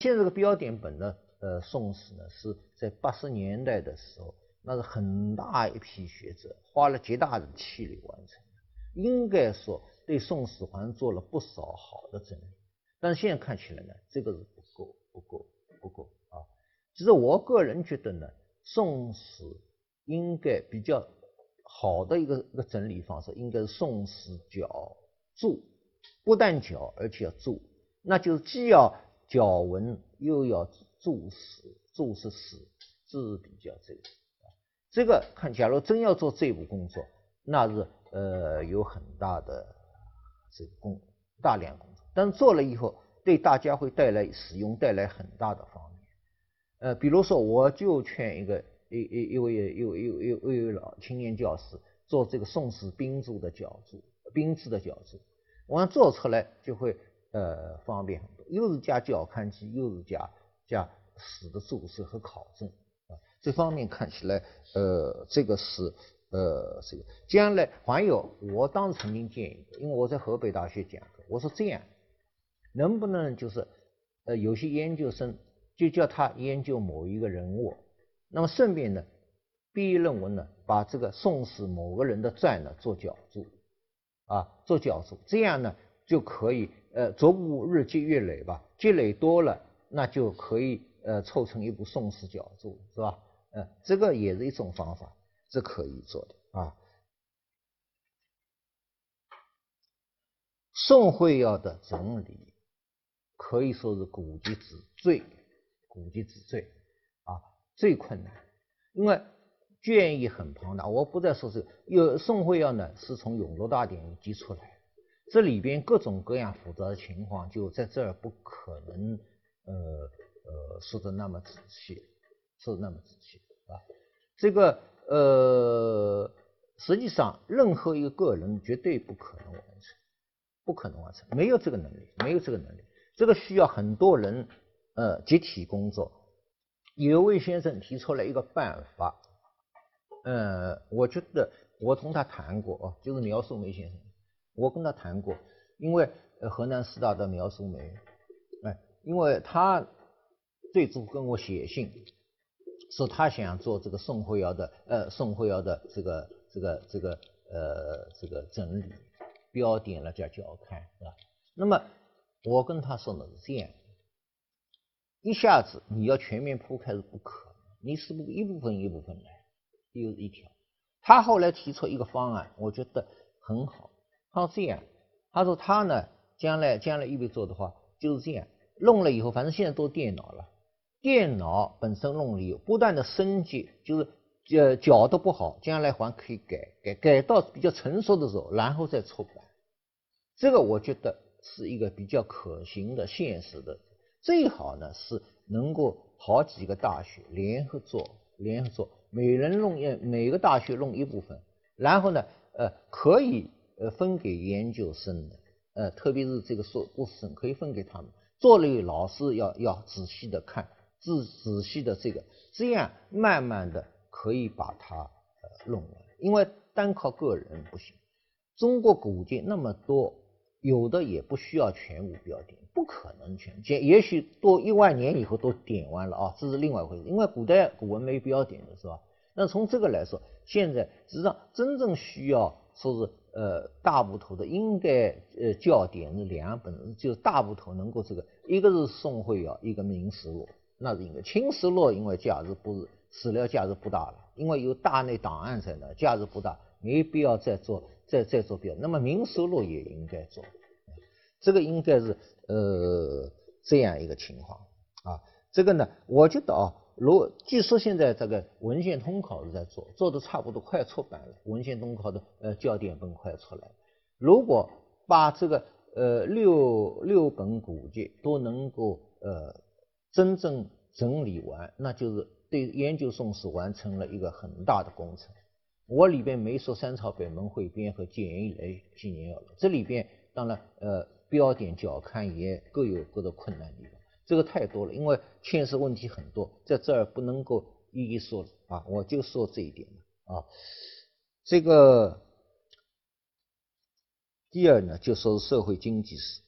现在这个标点本的呃宋史呢，是在八十年代的时候，那是很大一批学者花了极大的气力完成的，应该说对宋史还做了不少好的整理。但是现在看起来呢，这个是不够，不够，不够啊。其实我个人觉得呢，宋史应该比较好的一个一个整理方式，应该是宋史角注，不但角，而且要注，那就是既要角文，又要注史，注是史，这是比较这个。这个看，假如真要做这步工作，那是呃有很大的这个工大量工作。但做了以后，对大家会带来使用带来很大的方便。呃，比如说，我就劝一个一一一位一位一位一位老青年教师做这个宋史兵柱的脚注，兵字的脚注，完做出来就会呃方便，又是加角刊记，又是加加史的注释和考证啊，这方面看起来呃这个是呃这个将来还有，我当时曾经建议，因为我在河北大学讲课，我说这样。能不能就是，呃，有些研究生就叫他研究某一个人物，那么顺便呢，毕业论文呢，把这个宋史某个人的传呢做角注，啊，做角注，这样呢就可以，呃，逐步日积月累吧，积累多了，那就可以，呃，凑成一部宋史角注，是吧？呃，这个也是一种方法，是可以做的啊。宋会要的整理。可以说是古籍之最，古籍之最啊，最困难，因为卷意很庞大。我不再说这个，有宋会要呢，是从《永乐大典》集出来，这里边各种各样复杂的情况，就在这儿不可能呃呃说的那么仔细，说的那么仔细啊。这个呃，实际上任何一个个人绝对不可能完成，不可能完成，没有这个能力，没有这个能力。这个需要很多人呃集体工作。有位先生提出来一个办法，呃，我觉得我同他谈过哦，就是苗淑梅先生，我跟他谈过，因为河南师大的苗淑梅，哎，因为他最初跟我写信，说他想做这个宋慧瑶的呃宋慧瑶的这个这个这个呃这个整理标点了叫角刊是吧？那么。我跟他说的是这样，一下子你要全面铺开是不可能，你是不是一部分一部分来，又是一条。他后来提出一个方案，我觉得很好。他说这样，他说他呢，将来将来预备做的话就是这样，弄了以后，反正现在都电脑了，电脑本身弄了以后，不断的升级，就是呃角度不好，将来还可以改改改到比较成熟的时候，然后再出版。这个我觉得。是一个比较可行的、现实的，最好呢是能够好几个大学联合做，联合做，每人弄一，每个大学弄一部分，然后呢，呃，可以呃分给研究生的，呃，特别是这个硕博士生可以分给他们，做了老师要要仔细的看，仔仔细的这个，这样慢慢的可以把它呃弄完，因为单靠个人不行，中国古籍那么多。有的也不需要全部标点，不可能全建，也许多一万年以后都点完了啊，这是另外一回事。因为古代古文没标点的是吧？那从这个来说，现在实际上真正需要说是呃大部头的，应该呃校点是两本，就是大部头能够这个，一个是宋会尧，一个明实录，那是应该。清实录因为价值不是史料价值不大了，因为有大内档案在那，价值不大，没必要再做。再再做标，那么明实录也应该做，这个应该是呃这样一个情况啊。这个呢，我觉得啊，如据说现在这个文献通考是在做，做的差不多快出版了，文献通考的呃焦点本快出来。如果把这个呃六六本古籍都能够呃真正整理完，那就是对研究宋史完成了一个很大的工程。我里边没说三朝北门汇编和建元以来纪年要这里边当然呃标点角刊也各有各的困难地方，这个太多了，因为牵涉问题很多，在这儿不能够一一说了啊，我就说这一点啊。这个第二呢，就说是社会经济史。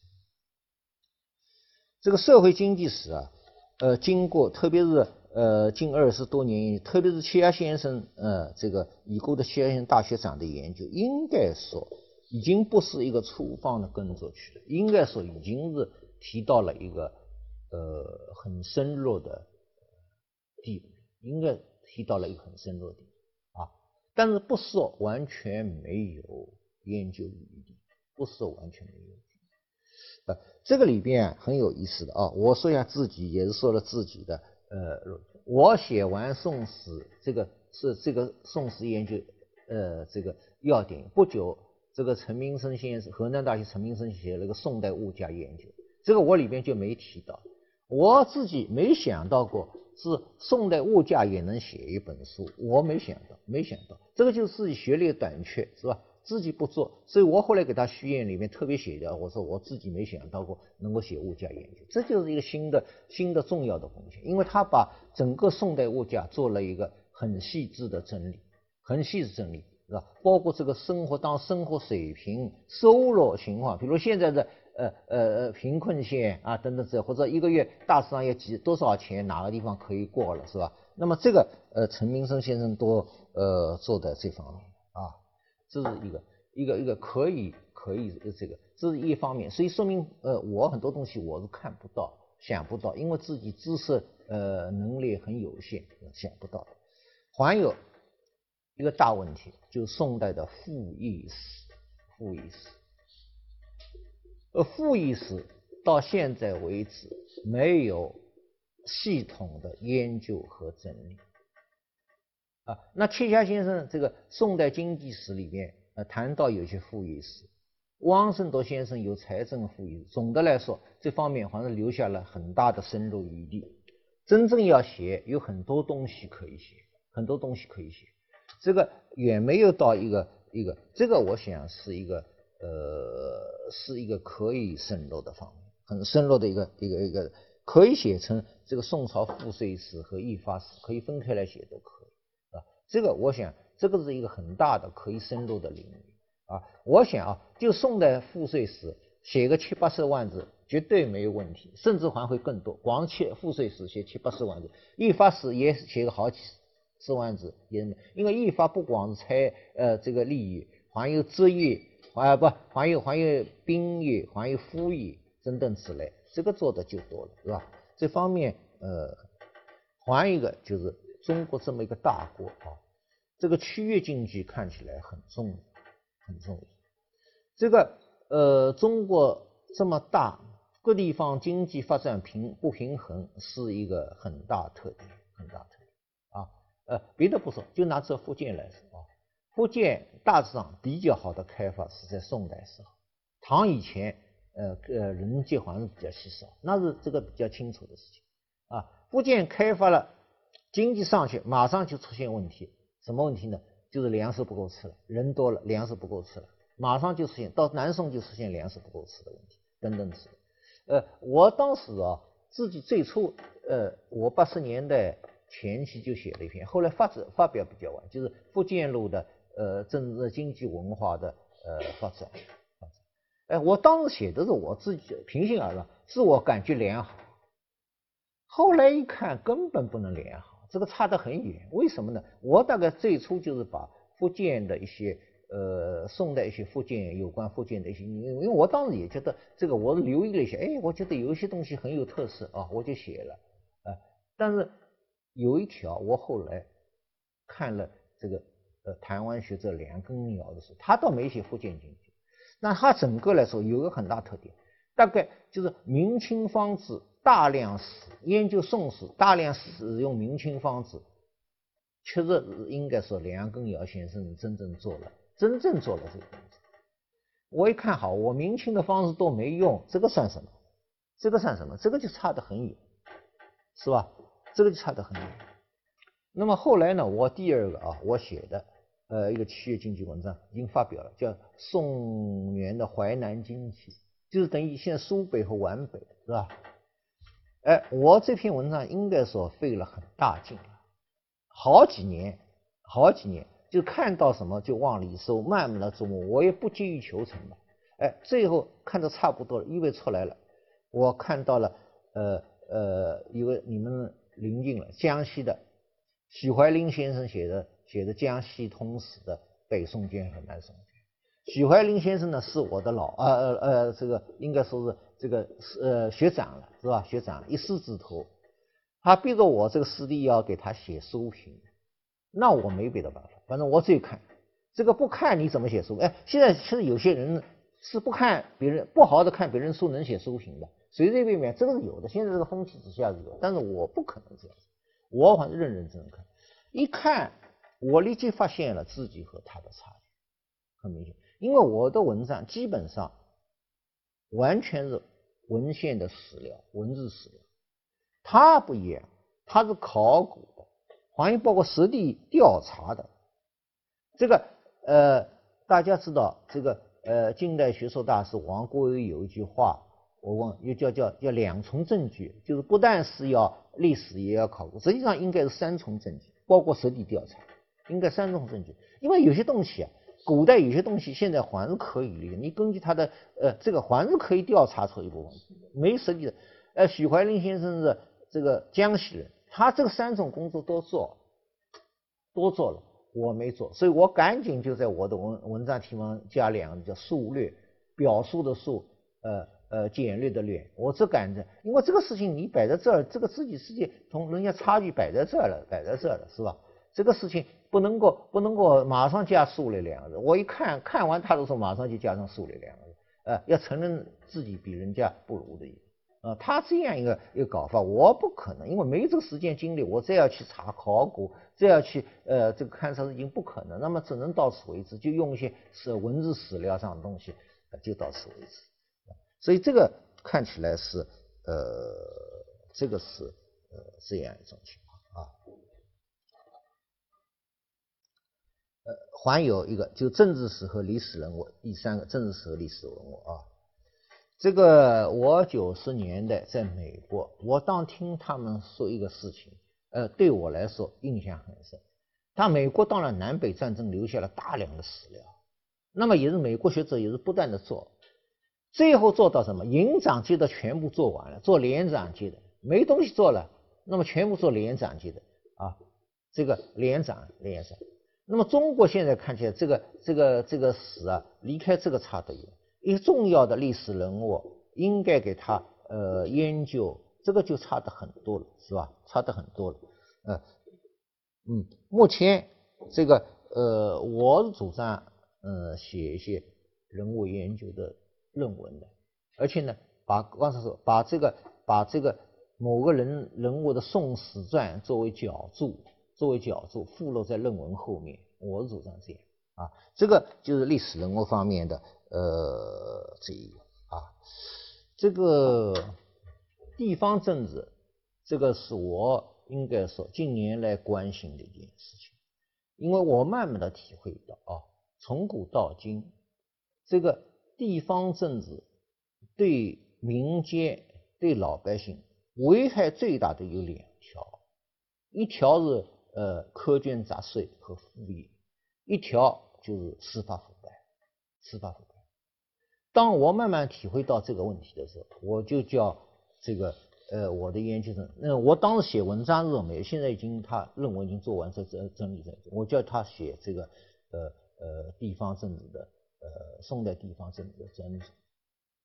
这个社会经济史啊，呃，经过特别是呃近二十多年，特别是齐亚先生呃这个已故的齐亚先生大学长的研究，应该说已经不是一个粗放的耕作区了，应该说已经是提到了一个呃很深入的地，应该提到了一个很深入的地啊。但是不说完全没有研究余地，不是完全没有。呃，这个里边很有意思的啊，我说一下自己，也是说了自己的。呃，我写完宋史，这个是这个宋史研究，呃，这个要点不久，这个陈明生先生，河南大学陈明生写了个宋代物价研究，这个我里边就没提到，我自己没想到过是宋代物价也能写一本书，我没想到，没想到，这个就是自己学历短缺，是吧？自己不做，所以我后来给他序言里面特别写的，我说我自己没想到过能够写物价研究，这就是一个新的新的重要的贡献，因为他把整个宋代物价做了一个很细致的整理，很细致整理，是吧？包括这个生活当生活水平、收入情况，比如现在的呃呃呃贫困县啊等等这，或者一个月大致上要几多少钱，哪个地方可以过了，是吧？那么这个呃陈明生先生都呃做的这方面啊。这是一个一个一个可以可以这个，这是一方面，所以说明呃我很多东西我是看不到想不到，因为自己知识呃能力很有限，想不到的。还有一个大问题，就是宋代的赋役史，赋役史，呃赋役史到现在为止没有系统的研究和整理。啊，那戚家先生这个宋代经济史里面，呃，谈到有些赋役史，汪圣铎先生有财政赋役。总的来说，这方面好像留下了很大的深入余地。真正要写，有很多东西可以写，很多东西可以写。这个远没有到一个一个，这个我想是一个呃，是一个可以深入的方面，很深入的一个一个一个，可以写成这个宋朝赋税史和役发史，可以分开来写都可以啊。这个我想，这个是一个很大的可以深入的领域啊。我想啊，就宋代赋税史写个七八十万字绝对没有问题，甚至还会更多。光写赋税史写七八十万字，役发史也写个好几十万字，也因为役发不光是财呃这个利益，还有职业，还不还有还有兵役，还有赋役等等之类，这个做的就多了，是吧？这方面呃，还一个就是。中国这么一个大国啊，这个区域经济看起来很重要，很重要。这个呃，中国这么大，各地方经济发展平不平衡是一个很大特点，很大特点啊。呃，别的不说，就拿这福建来说，福建大致上比较好的开发是在宋代时候，唐以前呃呃人迹还是比较稀少，那是这个比较清楚的事情啊。福建开发了。经济上去，马上就出现问题，什么问题呢？就是粮食不够吃了，人多了，粮食不够吃了，马上就出现。到南宋就出现粮食不够吃的问题，等等之类。呃，我当时啊，自己最初，呃，我八十年代前期就写了一篇，后来发展发表比较晚，就是福建路的呃政治经济文化的呃发展发展。哎，我当时写的是我自己平心而论，自我感觉良好。后来一看，根本不能良好。这个差得很远，为什么呢？我大概最初就是把福建的一些呃宋代一些福建有关福建的一些，因为我当时也觉得这个，我留意了一下，哎，我觉得有一些东西很有特色啊，我就写了啊。但是有一条，我后来看了这个呃台湾学者梁根尧的书，他倒没写福建经济，那他整个来说有个很大特点，大概就是明清方志。大量使研究宋史，大量使用明清方子，确实应该说梁根尧先生真正做了，真正做了这个东西。我一看好，我明清的方子都没用，这个算什么？这个算什么？这个就差得很远，是吧？这个就差得很远。那么后来呢？我第二个啊，我写的呃一个企业经济文章已经发表了，叫《宋元的淮南经济》，就是等于现在苏北和皖北，是吧？哎，我这篇文章应该说费了很大劲了，好几年，好几年，就看到什么就往里收，慢慢的琢磨，我也不急于求成嘛。哎，最后看的差不多了，意味出来了，我看到了，呃呃，一个你们临近了江西的许怀林先生写的写的《江西通史》的北宋卷和南宋卷。许怀林先生呢是我的老呃呃呃这个应该说是这个呃学长了是吧？学长一师之徒，他逼着我这个师弟要给他写书评，那我没别的办法，反正我只有看。这个不看你怎么写书？哎，现在其实有些人是不看别人不好的看别人书能写书评的。随随便便，这个是有的。现在这个风气之下是有，但是我不可能这样子，我反正认认真真看。一看，我立即发现了自己和他的差距，很明显。因为我的文章基本上完全是文献的史料、文字史料，他不一样，他是考古的，还包括实地调查的。这个呃，大家知道，这个呃，近代学说大师王国维有一句话。我问，又叫叫叫两重证据，就是不但是要历史，也要考古，实际上应该是三重证据，包括实地调查，应该三种证据。因为有些东西啊，古代有些东西现在还是可以的你根据他的呃这个还是可以调查出一部分，没实际的。呃，许怀林先生是这个江西人，他这个三种工作都做，都做了，我没做，所以我赶紧就在我的文文章题目加两个，叫述略，表述的数，呃。呃，简略的略，我只敢着，因为这个事情你摆在这儿，这个自己世界同人家差距摆在这儿了，摆在这儿了，是吧？这个事情不能够不能够马上加数略两个字。我一看看完他的时候，马上就加上数略两个字，呃，要承认自己比人家不如的。啊，他这样一个一个搞法，我不可能，因为没这个时间精力，我再要去查考古，再要去呃这个勘察已经不可能，那么只能到此为止，就用一些是文字史料上的东西，就到此为止。所以这个看起来是呃，这个是呃这样一种情况啊。呃，还有一个就政治史和历史人物，第三个政治史和历史人物啊。这个我九十年代在美国，我当听他们说一个事情，呃，对我来说印象很深。但美国当然南北战争留下了大量的史料，那么也是美国学者也是不断的做。最后做到什么？营长级的全部做完了，做连长级的没东西做了，那么全部做连长级的啊，这个连长连长。那么中国现在看起来，这个这个这个史啊，离开这个差得远。一个重要的历史人物，应该给他呃研究，这个就差得很多了，是吧？差得很多了。呃，嗯，目前这个呃，我主张呃写一些人物研究的。论文的，而且呢，把刚才说把这个把这个某个人人物的宋史传作为脚注，作为脚注附录在论文后面，我主张这样啊，这个就是历史人物方面的呃这一个啊，这个地方政治，这个是我应该说近年来关心的一件事情，因为我慢慢的体会到啊，从古到今这个。地方政治对民间、对老百姓危害最大的有两条，一条是呃苛捐杂税和赋役，一条就是司法腐败。司法腐败。当我慢慢体会到这个问题的时候，我就叫这个呃我的研究生，那我当时写文章时候没有，现在已经他论文已经做完，在整整理在，我叫他写这个呃呃地方政治的。呃，宋代地方政治的整理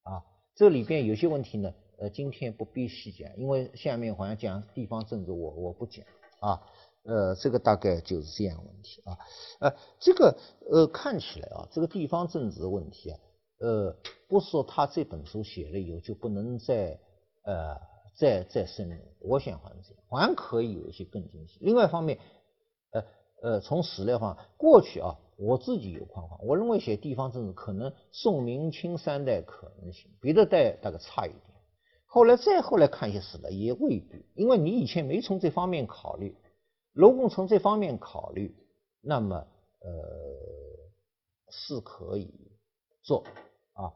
啊，这里边有些问题呢，呃，今天不必细讲，因为下面好像讲地方政治，我我不讲啊，呃，这个大概就是这样问题啊，呃，这个呃看起来啊，这个地方政治的问题啊，呃，不是说他这本书写了以后就不能再呃再再深入，我想还是还可以有一些更精细。另外一方面，呃呃，从史料上过去啊。我自己有框框，我认为写地方政治可能宋明清三代可能行，别的代大概差一点。后来再后来看一些史料也未必，因为你以前没从这方面考虑，如果从这方面考虑，那么呃是可以做啊。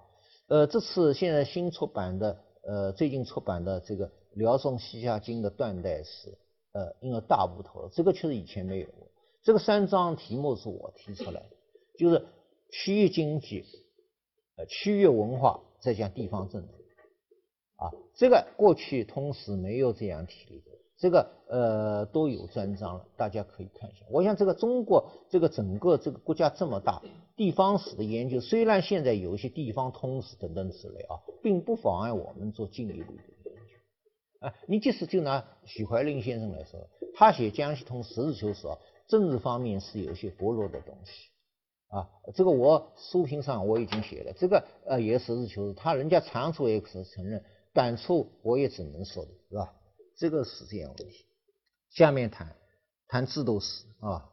呃，这次现在新出版的呃最近出版的这个辽宋西夏经的断代史，呃，因为大部头，这个确实以前没有。这个三章题目是我提出来的，就是区域经济、呃区域文化，再讲地方政治。啊，这个过去通史没有这样提的，这个呃都有专章了，大家可以看一下。我想这个中国这个整个这个国家这么大，地方史的研究虽然现在有一些地方通史等等之类啊，并不妨碍我们做进一步的研究。啊，你即使就拿许怀林先生来说，他写江西通、实事求是啊，政治方面是有些薄弱的东西啊。这个我书评上我已经写了，这个呃也实事求是，他人家长处也是承认。感触我也只能说的是吧？这个是这样问题。下面谈谈制度史啊，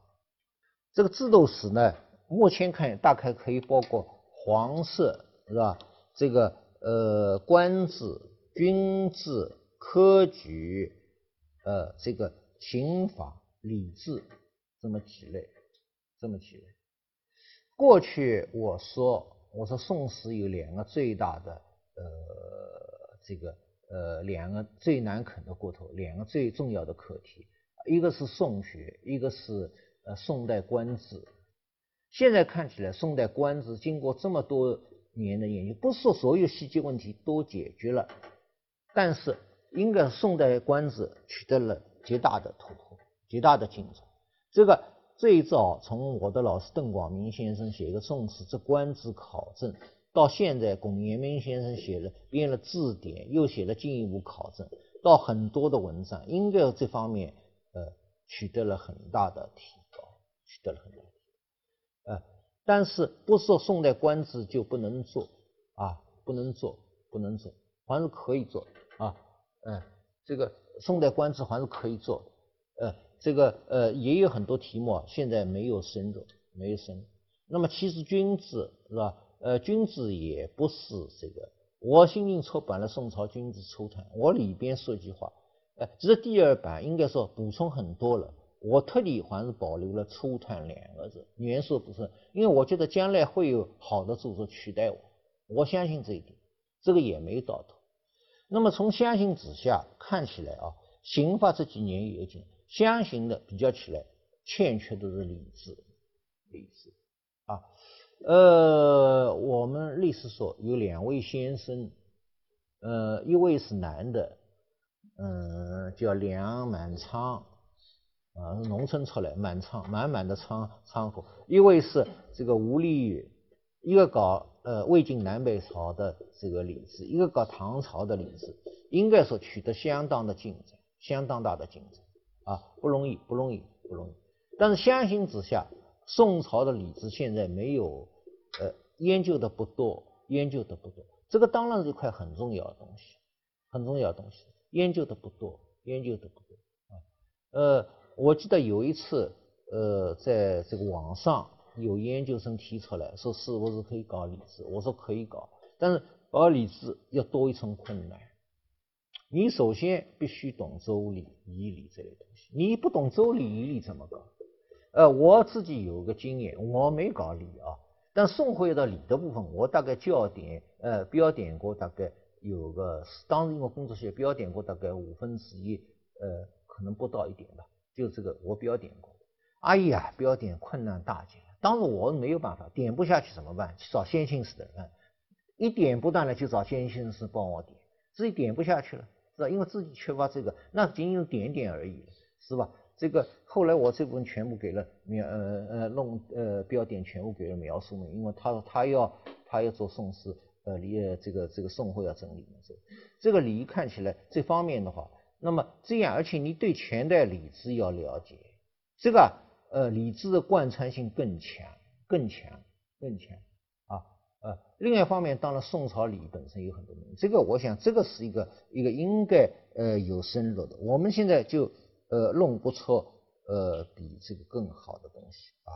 这个制度史呢，目前看大概可以包括皇室是吧？这个呃官制、军制、科举，呃这个刑法、礼制这么几类，这么几类。过去我说我说宋史有两个最大的呃。这个呃两个最难啃的骨头，两个最重要的课题，一个是宋学，一个是呃宋代官制。现在看起来，宋代官制经过这么多年的研究，不是说所有细节问题都解决了，但是应该宋代官制取得了极大的突破，极大的进展。这个最早从我的老师邓广明先生写一个《宋史之官制考证》。到现在，龚延明先生写了编了字典，又写了进一步考证，到很多的文章，应该这方面呃取得了很大的提高，取得了很大的提高。呃，但是不是说宋代官制就不能做啊？不能做，不能做，还是可以做啊？嗯，这个宋代官制还是可以做的。呃，这个呃也有很多题目啊现在没有深入，没有深入。那么其实君子是吧？呃，君子也不是这个。我新近出版了《宋朝君子初探》，我里边说句话，呃，这是第二版，应该说补充很多了。我特地还是保留了“初探”两个字，元素不是，因为我觉得将来会有好的著作取代我，我相信这一点，这个也没有到头。那么从相形之下看起来啊，刑法这几年有进，相形的比较起来，欠缺的是理智，理智啊。呃，我们历史所有两位先生，呃，一位是男的，嗯，叫梁满仓，啊，农村出来，满仓，满满的仓仓库；一位是这个吴立宇，一个搞呃魏晋南北朝的这个礼制，一个搞唐朝的礼制，应该说取得相当的进展，相当大的进展，啊，不容易，不容易，不容易。但是相形之下。宋朝的礼制现在没有，呃，研究的不多，研究的不多。这个当然是一块很重要的东西，很重要的东西，研究的不多，研究的不多啊。呃，我记得有一次，呃，在这个网上有研究生提出来说，是不是可以搞礼制？我说可以搞，但是搞礼制要多一层困难。你首先必须懂周礼、仪礼这类东西，你不懂周礼、仪礼怎么搞？呃，我自己有个经验，我没搞理啊，但宋徽的理的部分，我大概校点，呃，标点过大概有个，当时因为工作写标点过大概五分之一，呃，可能不到一点吧，就这个我标点过。哎呀，标点困难大极，当时我没有办法，点不下去怎么办？去找先行师的，嗯，一点不断的去找先行师帮我点，自己点不下去了，是吧？因为自己缺乏这个，那仅仅点点而已，是吧？这个后来我这部分全部给了描呃呃弄呃标点全部给了苗漱溟，因为他他要他要做宋诗呃礼这个这个宋徽要整理嘛这这个礼看起来这方面的话，那么这样而且你对前代礼制要了解，这个呃礼制的贯穿性更强更强更强啊呃另外一方面当然宋朝礼本身有很多东西，这个我想这个是一个一个应该呃有深入的，我们现在就。呃，弄不出呃比这个更好的东西啊。